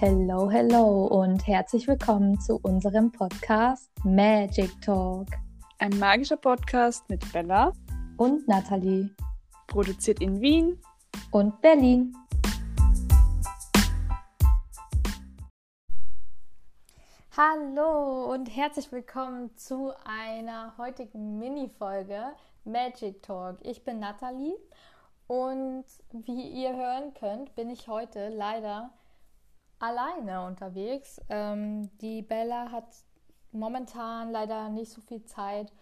Hello, hello und herzlich willkommen zu unserem Podcast Magic Talk. Ein magischer Podcast mit Bella und Nathalie. Produziert in Wien und Berlin. Hallo und herzlich willkommen zu einer heutigen Mini-Folge Magic Talk. Ich bin Nathalie und wie ihr hören könnt, bin ich heute leider alleine unterwegs. Ähm, die Bella hat momentan leider nicht so viel Zeit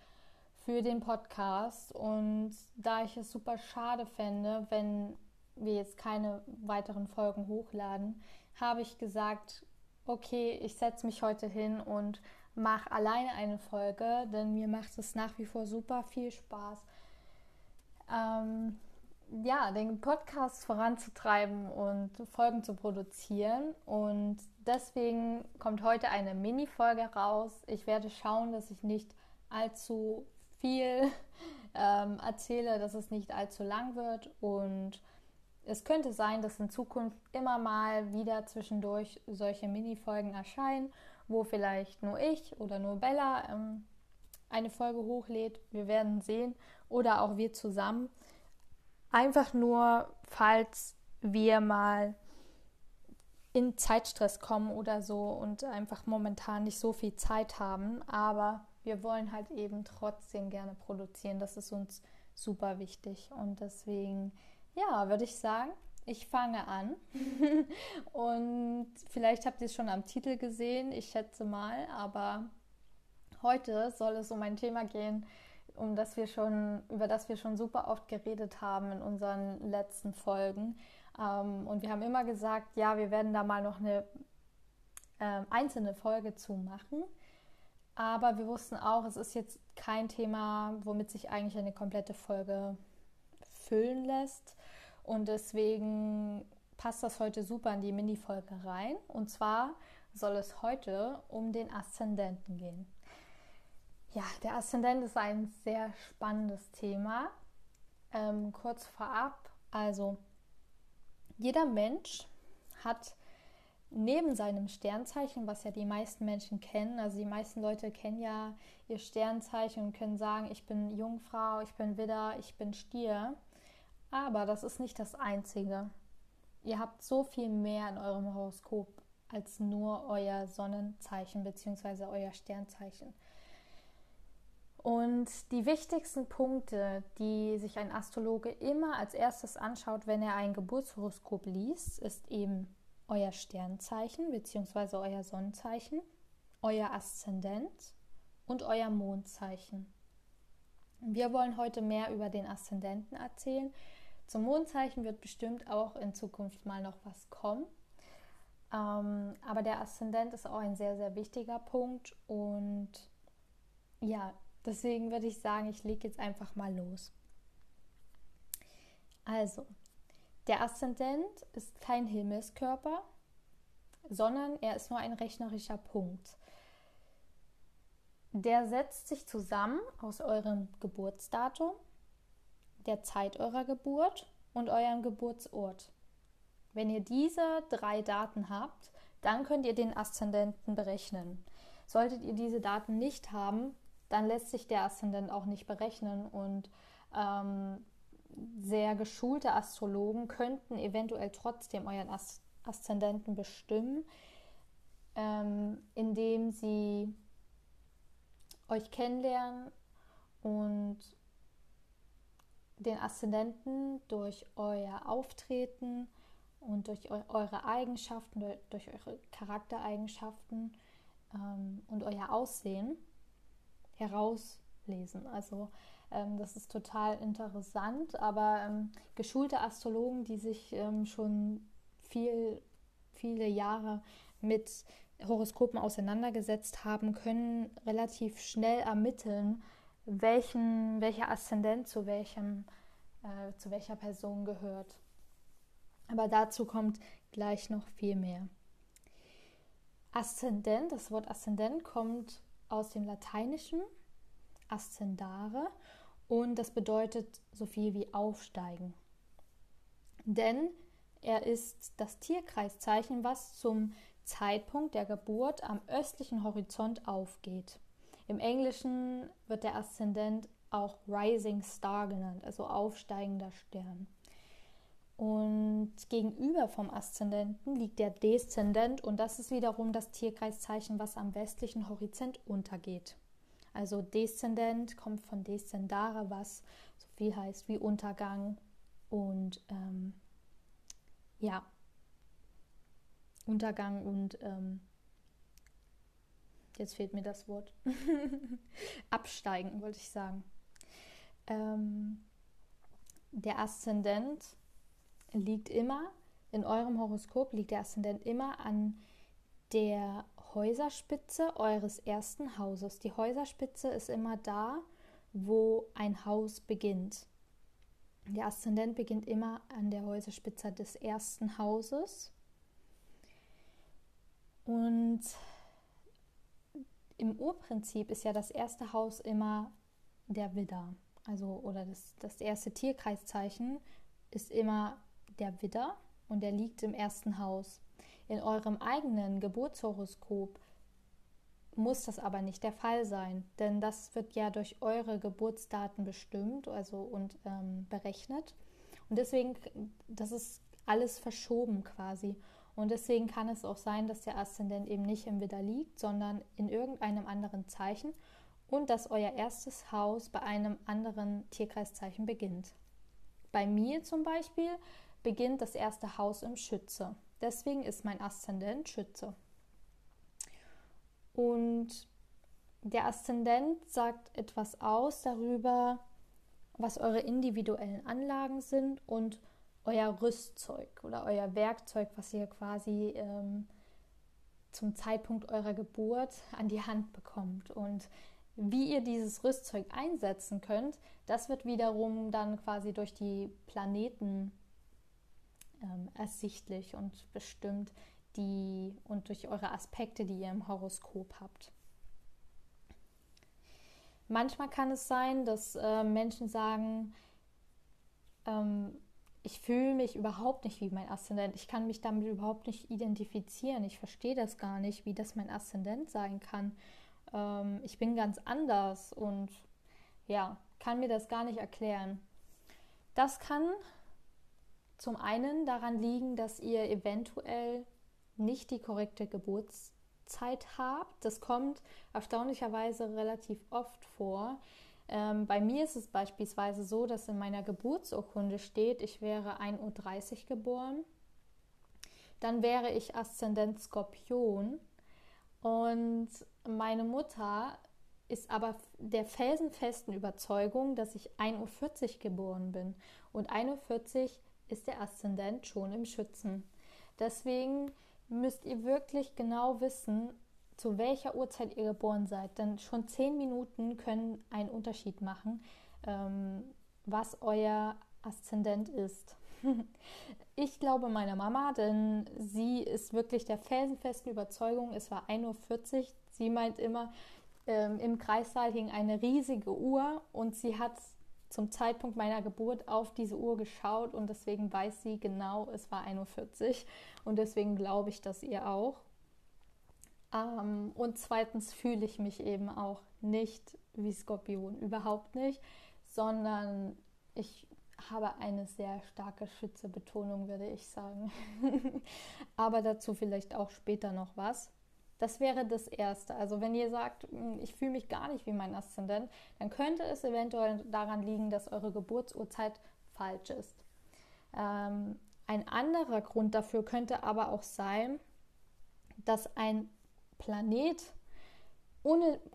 für den Podcast und da ich es super schade fände, wenn wir jetzt keine weiteren Folgen hochladen, habe ich gesagt, okay, ich setze mich heute hin und mache alleine eine Folge, denn mir macht es nach wie vor super viel Spaß, ähm, ja, den Podcast voranzutreiben und Folgen zu produzieren. Und deswegen kommt heute eine Mini-Folge raus. Ich werde schauen, dass ich nicht allzu viel ähm, erzähle, dass es nicht allzu lang wird. Und es könnte sein, dass in Zukunft immer mal wieder zwischendurch solche Mini-Folgen erscheinen, wo vielleicht nur ich oder nur Bella ähm, eine Folge hochlädt. Wir werden sehen. Oder auch wir zusammen. Einfach nur, falls wir mal in Zeitstress kommen oder so und einfach momentan nicht so viel Zeit haben. Aber wir wollen halt eben trotzdem gerne produzieren. Das ist uns super wichtig. Und deswegen, ja, würde ich sagen, ich fange an. und vielleicht habt ihr es schon am Titel gesehen, ich schätze mal. Aber heute soll es um ein Thema gehen, um das wir schon, über das wir schon super oft geredet haben in unseren letzten Folgen. Ähm, und wir haben immer gesagt, ja, wir werden da mal noch eine äh, einzelne Folge zu machen. Aber wir wussten auch, es ist jetzt kein Thema, womit sich eigentlich eine komplette Folge füllen lässt. Und deswegen passt das heute super in die Mini-Folge rein. Und zwar soll es heute um den Aszendenten gehen. Ja, der Aszendent ist ein sehr spannendes Thema. Ähm, kurz vorab, also jeder Mensch hat neben seinem Sternzeichen, was ja die meisten Menschen kennen, also die meisten Leute kennen ja ihr Sternzeichen und können sagen, ich bin Jungfrau, ich bin Widder, ich bin Stier. Aber das ist nicht das Einzige. Ihr habt so viel mehr in eurem Horoskop als nur euer Sonnenzeichen bzw. euer Sternzeichen. Und die wichtigsten Punkte, die sich ein Astrologe immer als erstes anschaut, wenn er ein Geburtshoroskop liest, ist eben euer Sternzeichen bzw. euer Sonnenzeichen, euer Aszendent und euer Mondzeichen. Wir wollen heute mehr über den Aszendenten erzählen. Zum Mondzeichen wird bestimmt auch in Zukunft mal noch was kommen. Ähm, aber der Aszendent ist auch ein sehr, sehr wichtiger Punkt und ja, Deswegen würde ich sagen, ich lege jetzt einfach mal los. Also, der Aszendent ist kein Himmelskörper, sondern er ist nur ein rechnerischer Punkt. Der setzt sich zusammen aus eurem Geburtsdatum, der Zeit eurer Geburt und eurem Geburtsort. Wenn ihr diese drei Daten habt, dann könnt ihr den Aszendenten berechnen. Solltet ihr diese Daten nicht haben, dann lässt sich der Aszendent auch nicht berechnen und ähm, sehr geschulte Astrologen könnten eventuell trotzdem euren As Aszendenten bestimmen, ähm, indem sie euch kennenlernen und den Aszendenten durch euer Auftreten und durch eu eure Eigenschaften, durch eure Charaktereigenschaften ähm, und euer Aussehen herauslesen. Also ähm, das ist total interessant, aber ähm, geschulte Astrologen, die sich ähm, schon viel, viele Jahre mit Horoskopen auseinandergesetzt haben, können relativ schnell ermitteln, welchen, welcher Aszendent zu, welchem, äh, zu welcher Person gehört. Aber dazu kommt gleich noch viel mehr. Aszendent, das Wort Aszendent kommt aus dem Lateinischen ascendare und das bedeutet so viel wie aufsteigen. Denn er ist das Tierkreiszeichen, was zum Zeitpunkt der Geburt am östlichen Horizont aufgeht. Im Englischen wird der Aszendent auch Rising Star genannt, also aufsteigender Stern. Und gegenüber vom Aszendenten liegt der Deszendent und das ist wiederum das Tierkreiszeichen, was am westlichen Horizont untergeht. Also Deszendent kommt von Descendare, was so viel heißt wie Untergang und ähm, ja, Untergang und ähm, jetzt fehlt mir das Wort. Absteigen, wollte ich sagen. Ähm, der Aszendent liegt immer, in eurem Horoskop liegt der Aszendent immer an der Häuserspitze eures ersten Hauses. Die Häuserspitze ist immer da, wo ein Haus beginnt. Der Aszendent beginnt immer an der Häuserspitze des ersten Hauses. Und im Urprinzip ist ja das erste Haus immer der Widder. Also, oder das, das erste Tierkreiszeichen ist immer der Widder und der liegt im ersten Haus. In eurem eigenen Geburtshoroskop muss das aber nicht der Fall sein, denn das wird ja durch eure Geburtsdaten bestimmt also und ähm, berechnet. Und deswegen, das ist alles verschoben quasi. Und deswegen kann es auch sein, dass der Aszendent eben nicht im Widder liegt, sondern in irgendeinem anderen Zeichen und dass euer erstes Haus bei einem anderen Tierkreiszeichen beginnt. Bei mir zum Beispiel beginnt das erste Haus im Schütze. Deswegen ist mein Aszendent Schütze. Und der Aszendent sagt etwas aus darüber, was eure individuellen Anlagen sind und euer Rüstzeug oder euer Werkzeug, was ihr quasi ähm, zum Zeitpunkt eurer Geburt an die Hand bekommt. Und wie ihr dieses Rüstzeug einsetzen könnt, das wird wiederum dann quasi durch die Planeten ähm, ersichtlich und bestimmt die und durch eure Aspekte, die ihr im Horoskop habt. Manchmal kann es sein, dass äh, Menschen sagen, ähm, ich fühle mich überhaupt nicht wie mein Aszendent. Ich kann mich damit überhaupt nicht identifizieren. Ich verstehe das gar nicht, wie das mein Aszendent sein kann. Ähm, ich bin ganz anders und ja, kann mir das gar nicht erklären. Das kann zum einen daran liegen, dass ihr eventuell nicht die korrekte Geburtszeit habt. Das kommt erstaunlicherweise relativ oft vor. Ähm, bei mir ist es beispielsweise so, dass in meiner Geburtsurkunde steht, ich wäre 1.30 Uhr geboren. Dann wäre ich Aszendent Skorpion. Und meine Mutter ist aber der felsenfesten Überzeugung, dass ich 1.40 Uhr geboren bin. Und 1.40 Uhr ist der Aszendent schon im Schützen. Deswegen müsst ihr wirklich genau wissen, zu welcher Uhrzeit ihr geboren seid. Denn schon zehn Minuten können einen Unterschied machen, ähm, was euer Aszendent ist. ich glaube meiner Mama, denn sie ist wirklich der felsenfesten Überzeugung, es war 1.40 Uhr. Sie meint immer, ähm, im Kreissaal hing eine riesige Uhr und sie hat zum Zeitpunkt meiner Geburt auf diese Uhr geschaut und deswegen weiß sie genau, es war 1.40 Uhr und deswegen glaube ich das ihr auch. Ähm, und zweitens fühle ich mich eben auch nicht wie Skorpion, überhaupt nicht, sondern ich habe eine sehr starke Schützebetonung, würde ich sagen. Aber dazu vielleicht auch später noch was. Das wäre das Erste. Also wenn ihr sagt, hm, ich fühle mich gar nicht wie mein Aszendent, dann könnte es eventuell daran liegen, dass eure Geburtsurzeit falsch ist. Ähm, ein anderer Grund dafür könnte aber auch sein, dass ein Planet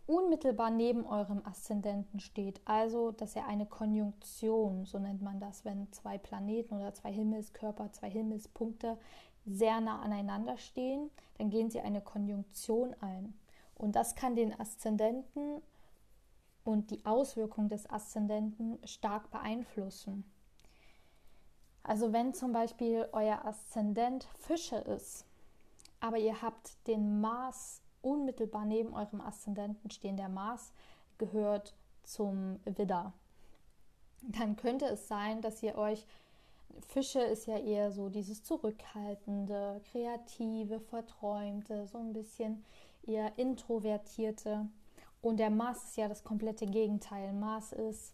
unmittelbar neben eurem Aszendenten steht. Also, dass er eine Konjunktion, so nennt man das, wenn zwei Planeten oder zwei Himmelskörper, zwei Himmelspunkte sehr nah aneinander stehen, dann gehen sie eine Konjunktion ein. Und das kann den Aszendenten und die Auswirkung des Aszendenten stark beeinflussen. Also wenn zum Beispiel euer Aszendent Fische ist, aber ihr habt den Mars unmittelbar neben eurem Aszendenten stehen. Der Mars gehört zum Widder. Dann könnte es sein, dass ihr euch Fische ist ja eher so dieses zurückhaltende, kreative, verträumte, so ein bisschen eher introvertierte. Und der Mars ist ja das komplette Gegenteil. Mars ist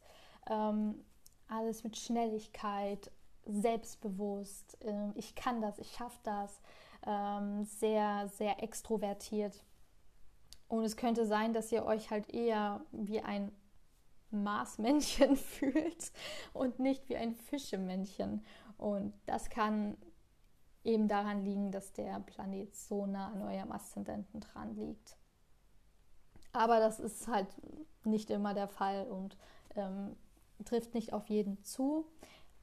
ähm, alles mit Schnelligkeit, selbstbewusst, äh, ich kann das, ich schaffe das, ähm, sehr, sehr extrovertiert. Und es könnte sein, dass ihr euch halt eher wie ein Marsmännchen fühlt und nicht wie ein Fischemännchen. Und das kann eben daran liegen, dass der Planet so nah an eurem Aszendenten dran liegt. Aber das ist halt nicht immer der Fall und ähm, trifft nicht auf jeden zu.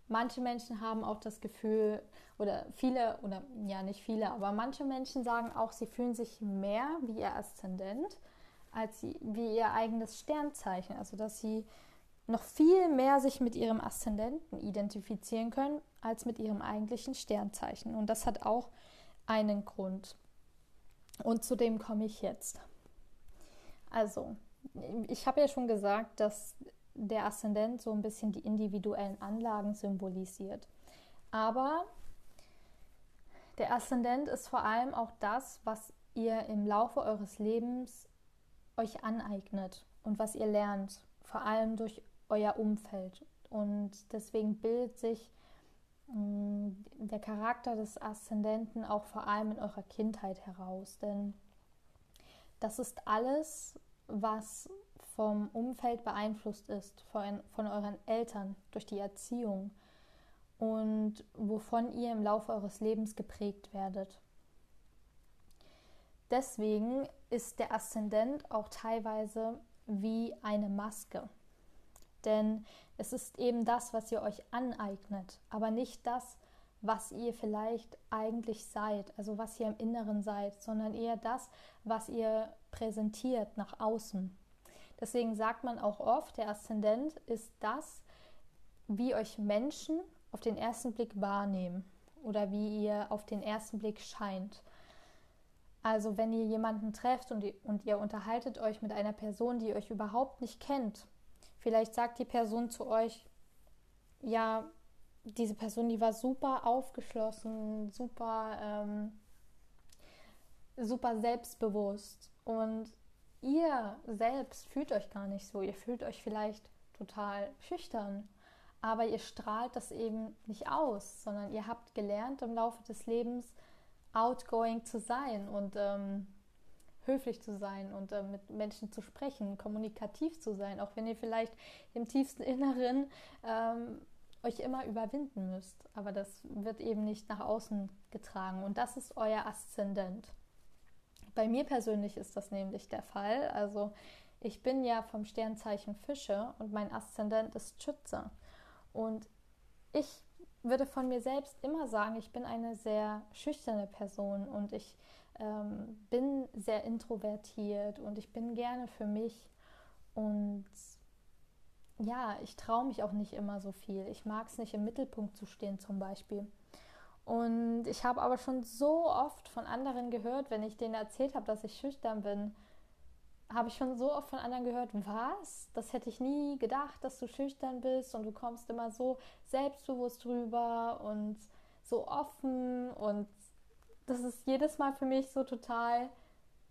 Manche Menschen haben auch das Gefühl, oder viele, oder ja nicht viele, aber manche Menschen sagen auch, sie fühlen sich mehr wie ihr Aszendent als sie, wie ihr eigenes Sternzeichen. Also dass sie noch viel mehr sich mit ihrem Aszendenten identifizieren können als mit ihrem eigentlichen Sternzeichen. Und das hat auch einen Grund. Und zu dem komme ich jetzt. Also, ich habe ja schon gesagt, dass der Aszendent so ein bisschen die individuellen Anlagen symbolisiert. Aber der Aszendent ist vor allem auch das, was ihr im Laufe eures Lebens euch aneignet und was ihr lernt, vor allem durch euer Umfeld. Und deswegen bildet sich mm, der Charakter des Aszendenten auch vor allem in eurer Kindheit heraus. Denn das ist alles, was vom Umfeld beeinflusst ist, von, von euren Eltern, durch die Erziehung und wovon ihr im Laufe eures Lebens geprägt werdet. Deswegen ist der Aszendent auch teilweise wie eine Maske. Denn es ist eben das, was ihr euch aneignet, aber nicht das, was ihr vielleicht eigentlich seid, also was ihr im Inneren seid, sondern eher das, was ihr präsentiert nach außen. Deswegen sagt man auch oft, der Aszendent ist das, wie euch Menschen auf den ersten Blick wahrnehmen oder wie ihr auf den ersten Blick scheint. Also wenn ihr jemanden trefft und, und ihr unterhaltet euch mit einer Person, die euch überhaupt nicht kennt, vielleicht sagt die Person zu euch, ja, diese Person, die war super aufgeschlossen, super, ähm, super selbstbewusst und ihr selbst fühlt euch gar nicht so. Ihr fühlt euch vielleicht total schüchtern, aber ihr strahlt das eben nicht aus, sondern ihr habt gelernt im Laufe des Lebens outgoing zu sein und ähm, höflich zu sein und äh, mit Menschen zu sprechen, kommunikativ zu sein, auch wenn ihr vielleicht im tiefsten Inneren ähm, euch immer überwinden müsst. Aber das wird eben nicht nach außen getragen und das ist euer Aszendent. Bei mir persönlich ist das nämlich der Fall. Also ich bin ja vom Sternzeichen Fische und mein Aszendent ist Schütze. Und ich würde von mir selbst immer sagen, ich bin eine sehr schüchterne Person und ich ähm, bin sehr introvertiert und ich bin gerne für mich und ja, ich traue mich auch nicht immer so viel. Ich mag es nicht im Mittelpunkt zu stehen zum Beispiel. Und ich habe aber schon so oft von anderen gehört, wenn ich denen erzählt habe, dass ich schüchtern bin, habe ich schon so oft von anderen gehört, was? Das hätte ich nie gedacht, dass du schüchtern bist und du kommst immer so selbstbewusst rüber und so offen und das ist jedes Mal für mich so total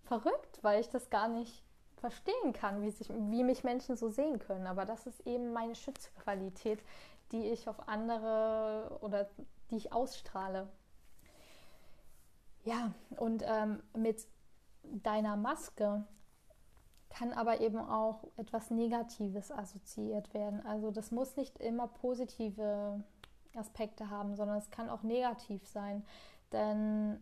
verrückt, weil ich das gar nicht verstehen kann, wie, sich, wie mich Menschen so sehen können. Aber das ist eben meine Schutzqualität, die ich auf andere oder die ich ausstrahle. Ja, und ähm, mit deiner Maske kann aber eben auch etwas Negatives assoziiert werden. Also das muss nicht immer positive Aspekte haben, sondern es kann auch negativ sein. Denn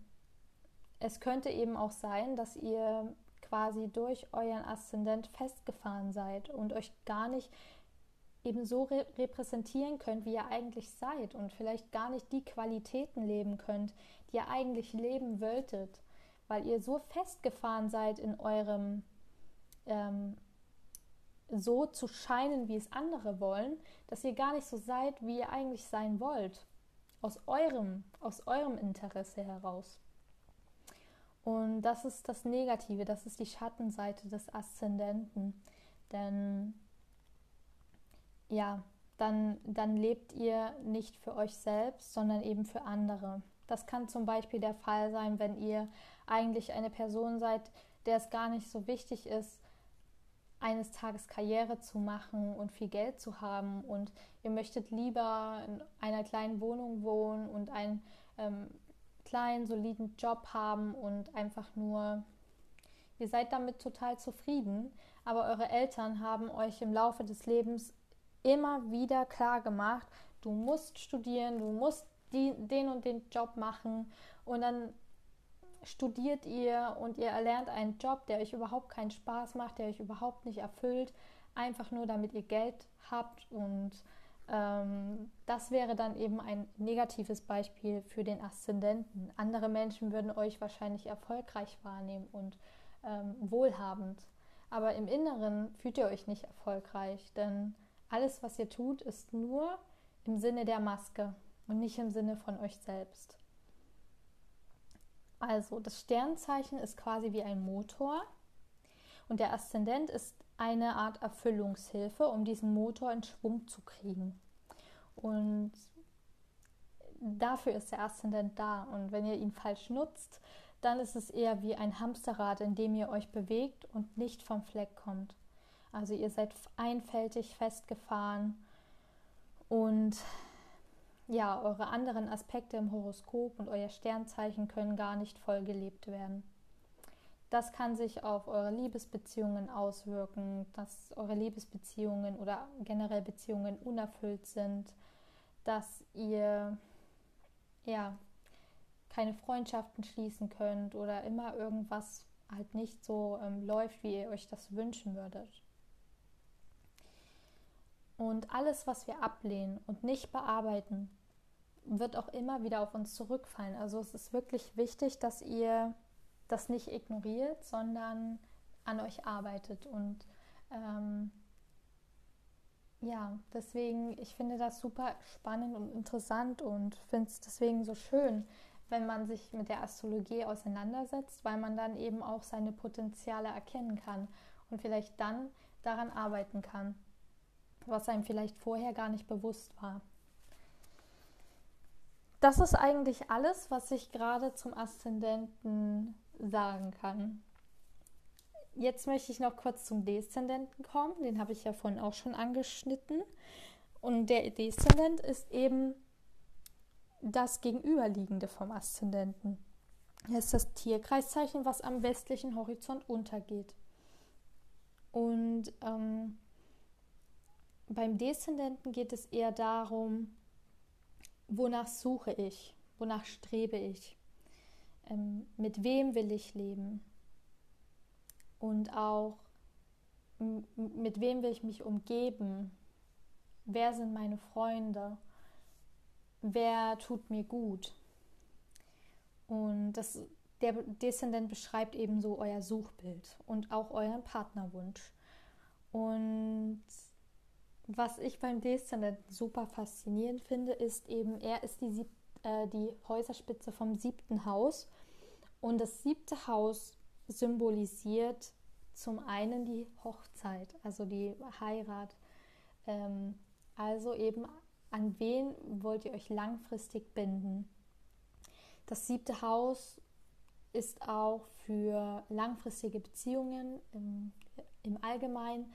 es könnte eben auch sein, dass ihr quasi durch euren Aszendent festgefahren seid und euch gar nicht eben so re repräsentieren könnt, wie ihr eigentlich seid und vielleicht gar nicht die Qualitäten leben könnt, die ihr eigentlich leben wolltet, weil ihr so festgefahren seid in eurem ähm, so zu scheinen, wie es andere wollen, dass ihr gar nicht so seid, wie ihr eigentlich sein wollt. Aus eurem, aus eurem Interesse heraus. Und das ist das Negative, das ist die Schattenseite des Aszendenten. Denn ja, dann, dann lebt ihr nicht für euch selbst, sondern eben für andere. Das kann zum Beispiel der Fall sein, wenn ihr eigentlich eine Person seid, der es gar nicht so wichtig ist, eines Tages Karriere zu machen und viel Geld zu haben. Und ihr möchtet lieber in einer kleinen Wohnung wohnen und einen ähm, kleinen, soliden Job haben und einfach nur, ihr seid damit total zufrieden, aber eure Eltern haben euch im Laufe des Lebens immer wieder klar gemacht, du musst studieren, du musst die, den und den Job machen. Und dann studiert ihr und ihr erlernt einen Job, der euch überhaupt keinen Spaß macht, der euch überhaupt nicht erfüllt, einfach nur damit ihr Geld habt und ähm, das wäre dann eben ein negatives Beispiel für den Aszendenten. Andere Menschen würden euch wahrscheinlich erfolgreich wahrnehmen und ähm, wohlhabend, aber im Inneren fühlt ihr euch nicht erfolgreich, denn alles, was ihr tut, ist nur im Sinne der Maske und nicht im Sinne von euch selbst. Also das Sternzeichen ist quasi wie ein Motor und der Aszendent ist eine Art Erfüllungshilfe, um diesen Motor in Schwung zu kriegen. Und dafür ist der Aszendent da. Und wenn ihr ihn falsch nutzt, dann ist es eher wie ein Hamsterrad, in dem ihr euch bewegt und nicht vom Fleck kommt. Also ihr seid einfältig festgefahren und ja, eure anderen Aspekte im Horoskop und euer Sternzeichen können gar nicht voll gelebt werden. Das kann sich auf eure Liebesbeziehungen auswirken, dass eure Liebesbeziehungen oder generell Beziehungen unerfüllt sind, dass ihr ja keine Freundschaften schließen könnt oder immer irgendwas halt nicht so ähm, läuft, wie ihr euch das wünschen würdet. Und alles, was wir ablehnen und nicht bearbeiten, wird auch immer wieder auf uns zurückfallen. Also es ist wirklich wichtig, dass ihr das nicht ignoriert, sondern an euch arbeitet. Und ähm, ja, deswegen, ich finde das super spannend und interessant und finde es deswegen so schön, wenn man sich mit der Astrologie auseinandersetzt, weil man dann eben auch seine Potenziale erkennen kann und vielleicht dann daran arbeiten kann, was einem vielleicht vorher gar nicht bewusst war das ist eigentlich alles, was ich gerade zum Aszendenten sagen kann. Jetzt möchte ich noch kurz zum Deszendenten kommen. Den habe ich ja vorhin auch schon angeschnitten. Und der Deszendent ist eben das Gegenüberliegende vom Aszendenten. Er ist das Tierkreiszeichen, was am westlichen Horizont untergeht. Und ähm, beim Deszendenten geht es eher darum, wonach suche ich, wonach strebe ich, ähm, mit wem will ich leben? Und auch mit wem will ich mich umgeben, wer sind meine Freunde, wer tut mir gut. Und das, der Deszendent beschreibt ebenso euer Suchbild und auch euren Partnerwunsch. Und was ich beim Deszendenten super faszinierend finde, ist eben, er ist die, äh, die Häuserspitze vom siebten Haus. Und das siebte Haus symbolisiert zum einen die Hochzeit, also die Heirat. Ähm, also eben, an wen wollt ihr euch langfristig binden? Das siebte Haus ist auch für langfristige Beziehungen im, im Allgemeinen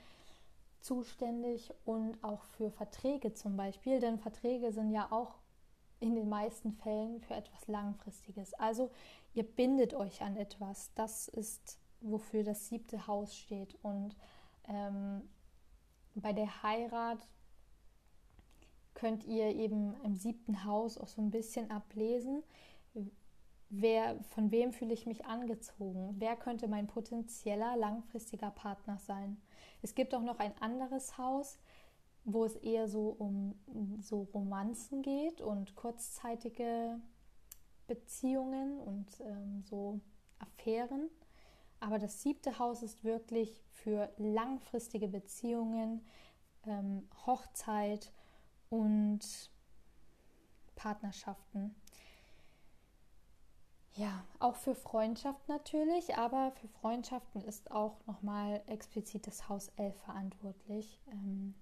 zuständig und auch für Verträge zum Beispiel, denn Verträge sind ja auch in den meisten Fällen für etwas Langfristiges. Also ihr bindet euch an etwas. Das ist, wofür das siebte Haus steht. Und ähm, bei der Heirat könnt ihr eben im siebten Haus auch so ein bisschen ablesen, wer, von wem fühle ich mich angezogen? Wer könnte mein potenzieller langfristiger Partner sein? Es gibt auch noch ein anderes Haus, wo es eher so um so Romanzen geht und kurzzeitige Beziehungen und ähm, so Affären. Aber das siebte Haus ist wirklich für langfristige Beziehungen, ähm, Hochzeit und Partnerschaften. Ja, auch für Freundschaft natürlich, aber für Freundschaften ist auch nochmal explizit das Haus 11 verantwortlich. Ähm,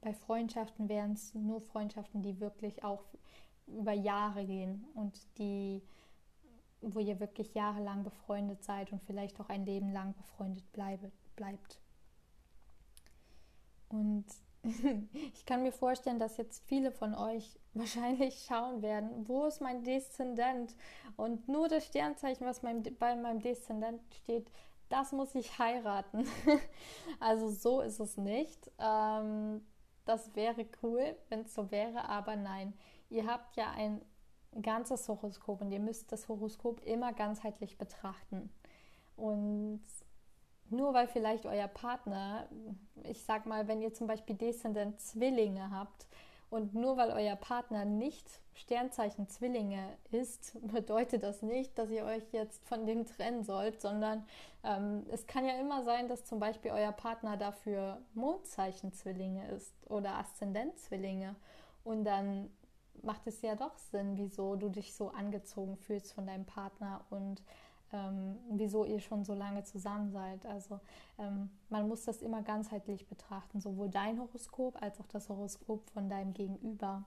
bei Freundschaften wären es nur Freundschaften, die wirklich auch über Jahre gehen und die, wo ihr wirklich jahrelang befreundet seid und vielleicht auch ein Leben lang befreundet bleibe, bleibt. Und ich kann mir vorstellen, dass jetzt viele von euch wahrscheinlich schauen werden, wo ist mein Deszendent? Und nur das Sternzeichen, was mein, bei meinem Deszendent steht, das muss ich heiraten. also so ist es nicht. Ähm, das wäre cool, wenn es so wäre, aber nein. Ihr habt ja ein ganzes Horoskop und ihr müsst das Horoskop immer ganzheitlich betrachten. Und nur weil vielleicht euer Partner, ich sag mal, wenn ihr zum Beispiel Deszendent Zwillinge habt und nur weil euer Partner nicht Sternzeichen Zwillinge ist, bedeutet das nicht, dass ihr euch jetzt von dem trennen sollt, sondern ähm, es kann ja immer sein, dass zum Beispiel euer Partner dafür Mondzeichen Zwillinge ist oder Aszendent Zwillinge. Und dann macht es ja doch Sinn, wieso du dich so angezogen fühlst von deinem Partner und ähm, wieso ihr schon so lange zusammen seid. Also ähm, man muss das immer ganzheitlich betrachten, sowohl dein Horoskop als auch das Horoskop von deinem Gegenüber,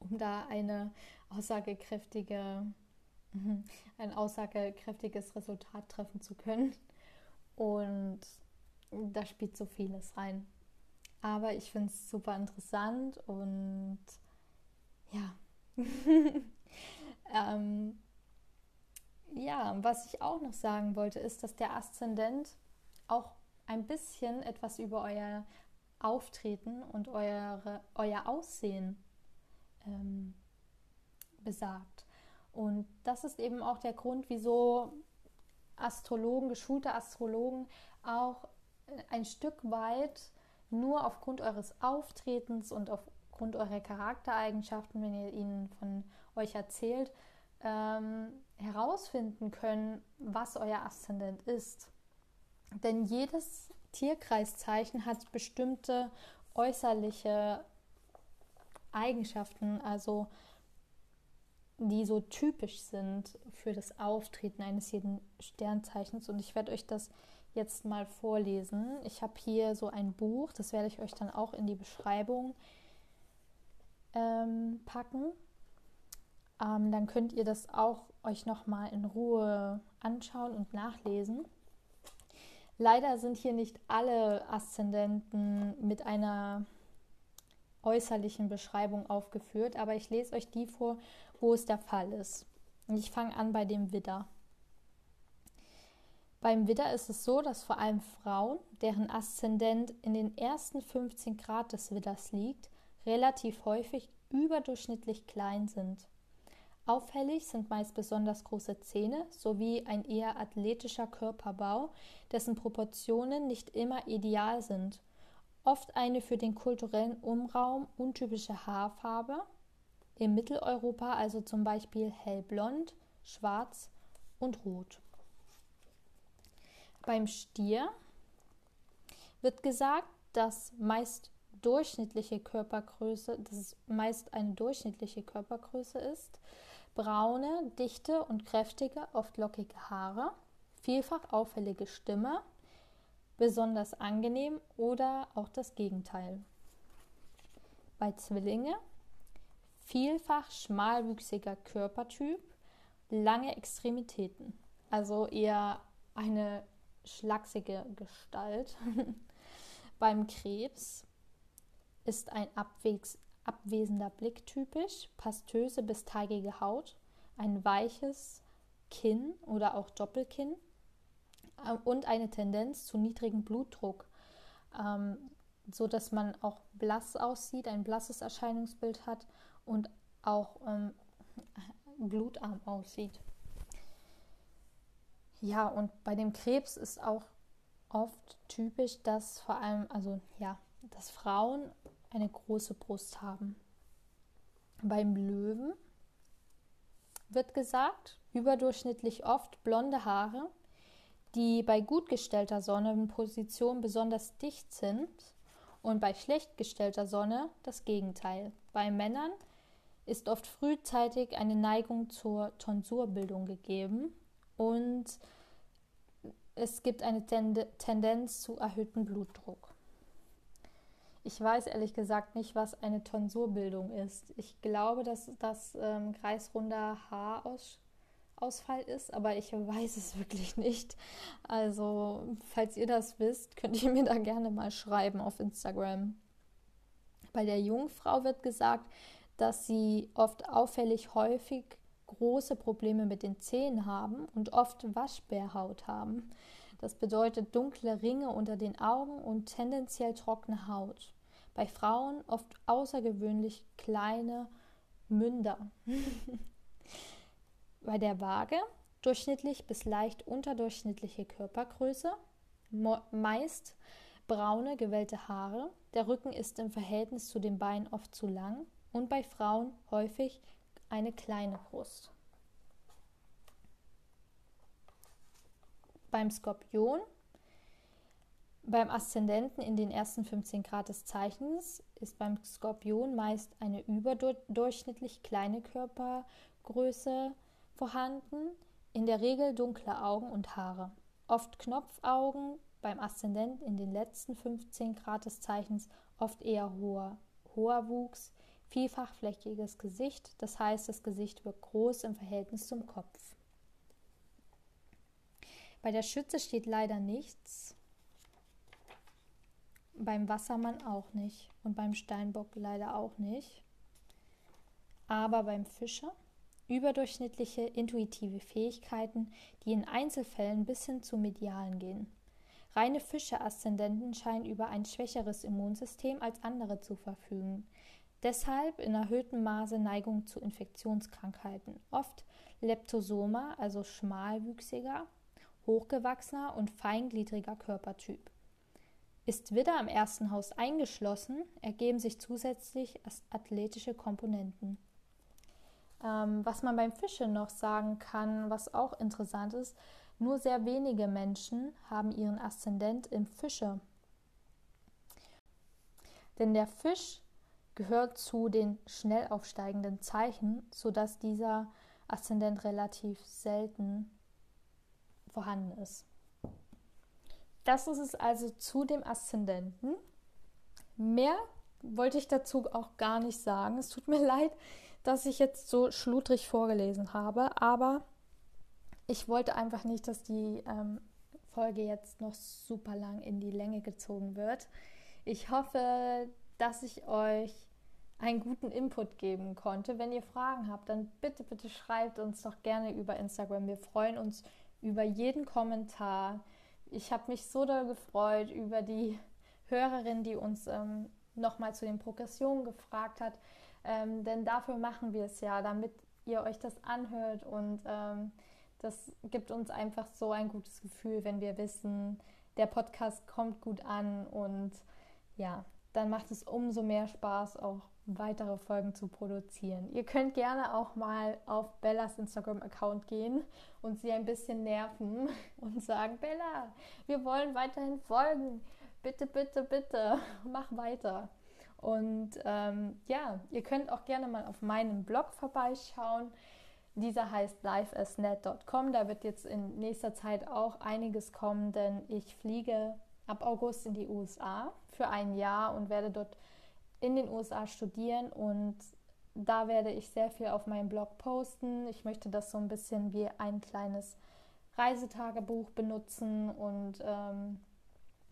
um da eine aussagekräftige, ein aussagekräftiges Resultat treffen zu können. Und da spielt so vieles rein. Aber ich finde es super interessant und ja. ähm, ja, was ich auch noch sagen wollte, ist, dass der Aszendent auch ein bisschen etwas über euer Auftreten und eure, euer Aussehen ähm, besagt. Und das ist eben auch der Grund, wieso Astrologen, geschulte Astrologen auch ein Stück weit nur aufgrund eures Auftretens und aufgrund eurer Charaktereigenschaften, wenn ihr ihnen von euch erzählt, ähm, herausfinden können, was euer Aszendent ist. Denn jedes Tierkreiszeichen hat bestimmte äußerliche Eigenschaften, also die so typisch sind für das Auftreten eines jeden Sternzeichens. Und ich werde euch das jetzt mal vorlesen. Ich habe hier so ein Buch, das werde ich euch dann auch in die Beschreibung ähm, packen ähm, dann könnt ihr das auch euch nochmal in Ruhe anschauen und nachlesen. Leider sind hier nicht alle Aszendenten mit einer äußerlichen Beschreibung aufgeführt, aber ich lese euch die vor, wo es der Fall ist. Und ich fange an bei dem Widder. Beim Widder ist es so, dass vor allem Frauen, deren Aszendent in den ersten 15 Grad des Widders liegt, relativ häufig überdurchschnittlich klein sind. Auffällig sind meist besonders große Zähne sowie ein eher athletischer Körperbau, dessen Proportionen nicht immer ideal sind. Oft eine für den kulturellen Umraum untypische Haarfarbe, in Mitteleuropa also zum Beispiel hellblond, schwarz und rot. Beim Stier wird gesagt, dass meist durchschnittliche Körpergröße, dass es meist eine durchschnittliche Körpergröße ist braune, dichte und kräftige, oft lockige Haare, vielfach auffällige Stimme, besonders angenehm oder auch das Gegenteil. Bei Zwillinge vielfach schmalwüchsiger Körpertyp, lange Extremitäten, also eher eine schlachsige Gestalt. Beim Krebs ist ein abwegs abwesender Blick typisch, pastöse bis teigige Haut, ein weiches Kinn oder auch Doppelkinn äh, und eine Tendenz zu niedrigem Blutdruck, ähm, so dass man auch blass aussieht, ein blasses Erscheinungsbild hat und auch ähm, blutarm aussieht. Ja, und bei dem Krebs ist auch oft typisch, dass vor allem, also ja, dass Frauen eine große Brust haben. Beim Löwen wird gesagt, überdurchschnittlich oft blonde Haare, die bei gut gestellter Sonnenposition besonders dicht sind und bei schlecht gestellter Sonne das Gegenteil. Bei Männern ist oft frühzeitig eine Neigung zur Tonsurbildung gegeben und es gibt eine Tendenz zu erhöhtem Blutdruck. Ich weiß ehrlich gesagt nicht, was eine Tonsurbildung ist. Ich glaube, dass das ähm, kreisrunder Haarausfall ist, aber ich weiß es wirklich nicht. Also, falls ihr das wisst, könnt ihr mir da gerne mal schreiben auf Instagram. Bei der Jungfrau wird gesagt, dass sie oft auffällig häufig große Probleme mit den Zähnen haben und oft Waschbärhaut haben. Das bedeutet dunkle Ringe unter den Augen und tendenziell trockene Haut. Bei Frauen oft außergewöhnlich kleine Münder. Bei der Waage durchschnittlich bis leicht unterdurchschnittliche Körpergröße, meist braune gewellte Haare, der Rücken ist im Verhältnis zu den Beinen oft zu lang und bei Frauen häufig eine kleine Brust. Beim Skorpion beim Aszendenten in den ersten 15 Grad des Zeichens ist beim Skorpion meist eine überdurchschnittlich kleine Körpergröße vorhanden, in der Regel dunkle Augen und Haare. Oft Knopfaugen, beim Aszendent in den letzten 15 Grad des Zeichens oft eher hoher, hoher Wuchs, vielfachflächiges Gesicht, das heißt, das Gesicht wirkt groß im Verhältnis zum Kopf. Bei der Schütze steht leider nichts, beim Wassermann auch nicht und beim Steinbock leider auch nicht. Aber beim Fischer überdurchschnittliche intuitive Fähigkeiten, die in Einzelfällen bis hin zu Medialen gehen. Reine Fische-Aszendenten scheinen über ein schwächeres Immunsystem als andere zu verfügen. Deshalb in erhöhtem Maße Neigung zu Infektionskrankheiten. Oft Leptosoma, also schmalwüchsiger, hochgewachsener und feingliedriger Körpertyp. Ist Widder im ersten Haus eingeschlossen, ergeben sich zusätzlich athletische Komponenten. Ähm, was man beim Fische noch sagen kann, was auch interessant ist, nur sehr wenige Menschen haben ihren Aszendent im Fische. Denn der Fisch gehört zu den schnell aufsteigenden Zeichen, sodass dieser Aszendent relativ selten vorhanden ist. Das ist es also zu dem Aszendenten. Mehr wollte ich dazu auch gar nicht sagen. Es tut mir leid, dass ich jetzt so schludrig vorgelesen habe, aber ich wollte einfach nicht, dass die ähm, Folge jetzt noch super lang in die Länge gezogen wird. Ich hoffe, dass ich euch einen guten Input geben konnte. Wenn ihr Fragen habt, dann bitte, bitte schreibt uns doch gerne über Instagram. Wir freuen uns über jeden Kommentar ich habe mich so doll gefreut über die Hörerin, die uns ähm, nochmal zu den Progressionen gefragt hat. Ähm, denn dafür machen wir es ja, damit ihr euch das anhört und ähm, das gibt uns einfach so ein gutes Gefühl, wenn wir wissen, der Podcast kommt gut an und ja, dann macht es umso mehr Spaß, auch weitere Folgen zu produzieren. Ihr könnt gerne auch mal auf Bellas Instagram-Account gehen und sie ein bisschen nerven und sagen, Bella, wir wollen weiterhin folgen. Bitte, bitte, bitte, mach weiter. Und ähm, ja, ihr könnt auch gerne mal auf meinem Blog vorbeischauen. Dieser heißt liveasnet.com. Da wird jetzt in nächster Zeit auch einiges kommen, denn ich fliege ab August in die USA für ein Jahr und werde dort in den USA studieren und da werde ich sehr viel auf meinem Blog posten. Ich möchte das so ein bisschen wie ein kleines Reisetagebuch benutzen und ähm,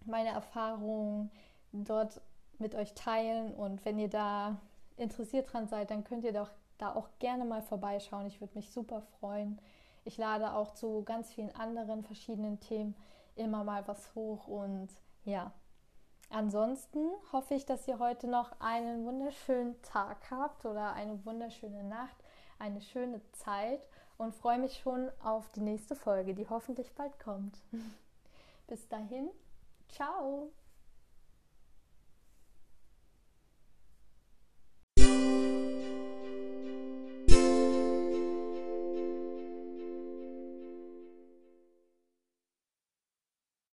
meine Erfahrungen dort mit euch teilen. Und wenn ihr da interessiert dran seid, dann könnt ihr doch da auch gerne mal vorbeischauen. Ich würde mich super freuen. Ich lade auch zu ganz vielen anderen verschiedenen Themen immer mal was hoch und ja, Ansonsten hoffe ich, dass ihr heute noch einen wunderschönen Tag habt oder eine wunderschöne Nacht, eine schöne Zeit und freue mich schon auf die nächste Folge, die hoffentlich bald kommt. Bis dahin, ciao!